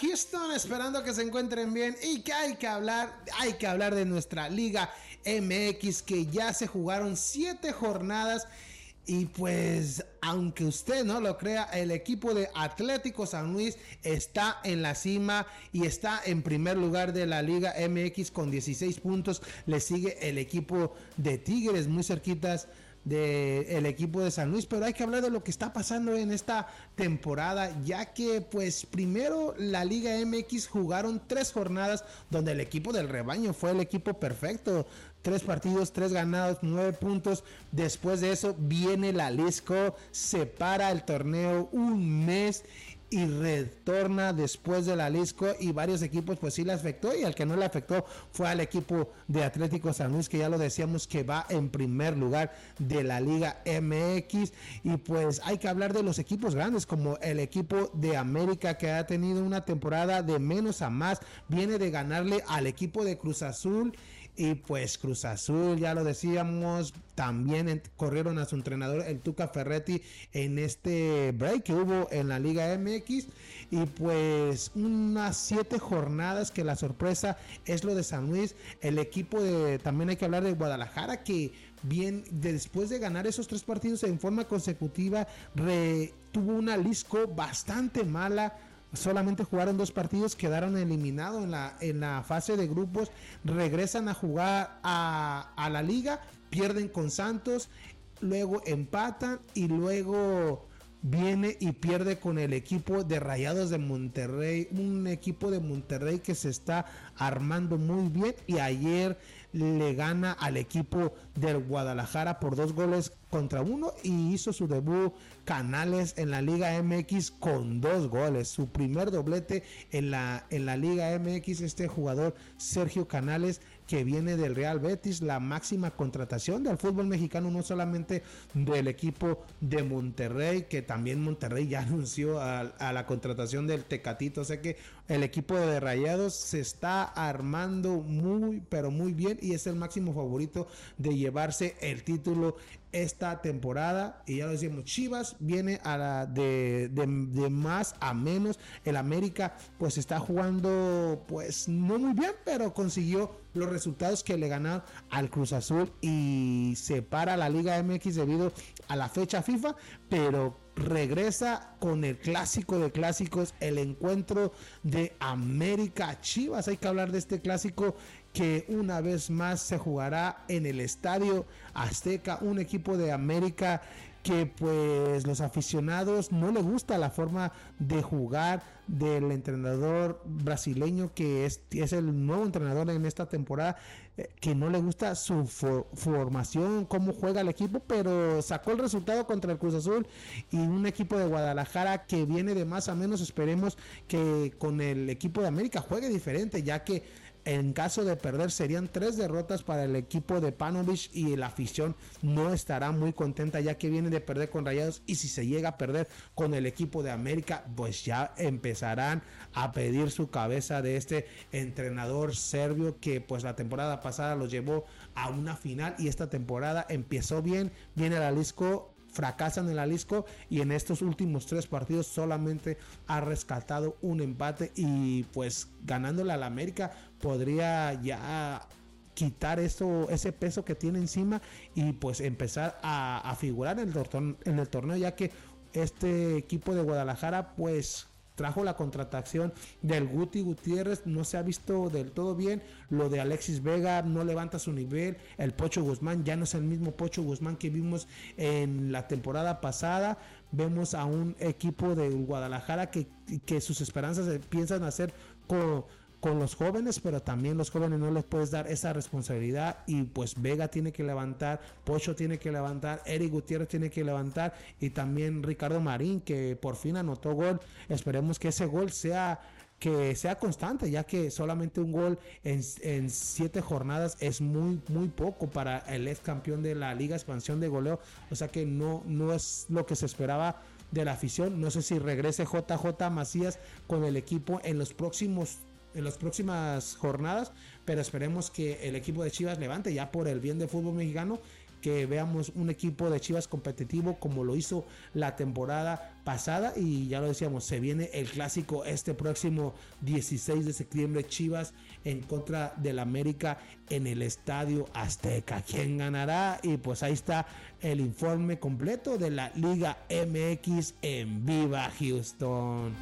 Houston, esperando que se encuentren bien y que hay que hablar, hay que hablar de nuestra Liga MX que ya se jugaron siete jornadas y pues, aunque usted no lo crea, el equipo de Atlético San Luis está en la cima y está en primer lugar de la Liga MX con 16 puntos. Le sigue el equipo de Tigres muy cerquitas del equipo de San Luis, pero hay que hablar de lo que está pasando en esta temporada, ya que pues primero la Liga MX jugaron tres jornadas donde el equipo del rebaño fue el equipo perfecto, tres partidos, tres ganados, nueve puntos. Después de eso viene la Lisco, separa el torneo un mes y retorna después de la Lisco y varios equipos pues sí le afectó y al que no le afectó fue al equipo de Atlético San Luis que ya lo decíamos que va en primer lugar de la Liga MX y pues hay que hablar de los equipos grandes como el equipo de América que ha tenido una temporada de menos a más. Viene de ganarle al equipo de Cruz Azul y pues Cruz Azul, ya lo decíamos, también corrieron a su entrenador, el Tuca Ferretti, en este break que hubo en la Liga MX. Y pues unas siete jornadas que la sorpresa es lo de San Luis. El equipo de, también hay que hablar de Guadalajara, que bien, después de ganar esos tres partidos en forma consecutiva, tuvo una Lisco bastante mala solamente jugaron dos partidos, quedaron eliminados en la, en la fase de grupos, regresan a jugar a, a la liga, pierden con Santos, luego empatan y luego viene y pierde con el equipo de Rayados de Monterrey, un equipo de Monterrey que se está armando muy bien y ayer le gana al equipo del Guadalajara por dos goles contra uno y hizo su debut Canales en la Liga MX con dos goles, su primer doblete en la, en la Liga MX, este jugador Sergio Canales que viene del Real Betis, la máxima contratación del fútbol mexicano, no solamente del equipo de Monterrey, que también Monterrey ya anunció a, la contratación del Tecatito, o que el equipo de Rayados se está armando muy, pero muy bien y es el máximo favorito de llevarse el título esta temporada. Y ya lo decimos, Chivas viene a la de, de, más a menos. El América pues está jugando pues no muy bien, pero consiguió los resultados que le ganaron al Cruz Azul y se para la Liga MX debido a la fecha FIFA, pero regresa con el clásico de clásicos, el encuentro de América Chivas. Hay que hablar de este clásico que una vez más se jugará en el Estadio Azteca, un equipo de América que pues los aficionados no le gusta la forma de jugar del entrenador brasileño que es, es el nuevo entrenador en esta temporada, eh, que no le gusta su formación, cómo juega el equipo, pero sacó el resultado contra el Cruz Azul y un equipo de Guadalajara que viene de más a menos, esperemos que con el equipo de América juegue diferente, ya que en caso de perder serían tres derrotas para el equipo de Panovich y la afición no estará muy contenta ya que viene de perder con Rayados y si se llega a perder con el equipo de América pues ya empezarán a pedir su cabeza de este entrenador serbio que pues la temporada pasada los llevó a una final y esta temporada empezó bien, viene la Lisco fracasan en la Lisco y en estos últimos tres partidos solamente ha rescatado un empate y pues ganándole al América podría ya quitar eso, ese peso que tiene encima y pues empezar a, figurar en el, en el torneo ya que este equipo de Guadalajara pues trajo la contratación del Guti Gutiérrez, no se ha visto del todo bien. Lo de Alexis Vega no levanta su nivel. El Pocho Guzmán ya no es el mismo Pocho Guzmán que vimos en la temporada pasada. Vemos a un equipo de Guadalajara que, que sus esperanzas piensan hacer con con los jóvenes, pero también los jóvenes no les puedes dar esa responsabilidad y pues Vega tiene que levantar, Pocho tiene que levantar, Eric Gutiérrez tiene que levantar y también Ricardo Marín que por fin anotó gol. Esperemos que ese gol sea que sea constante, ya que solamente un gol en, en, siete jornadas es muy, muy poco para el ex campeón de la Liga Expansión de Goleo. O sea que no, no es lo que se esperaba de la afición. No sé si regrese JJ Macías con el equipo en los próximos en las próximas jornadas, pero esperemos que el equipo de Chivas levante ya por el bien del fútbol mexicano que veamos un equipo de Chivas competitivo como lo hizo la temporada pasada y ya lo decíamos, se viene el clásico este próximo 16 de septiembre Chivas en contra del América en el Estadio Azteca. ¿Quién ganará? Y pues ahí está el informe completo de la Liga MX en Viva Houston.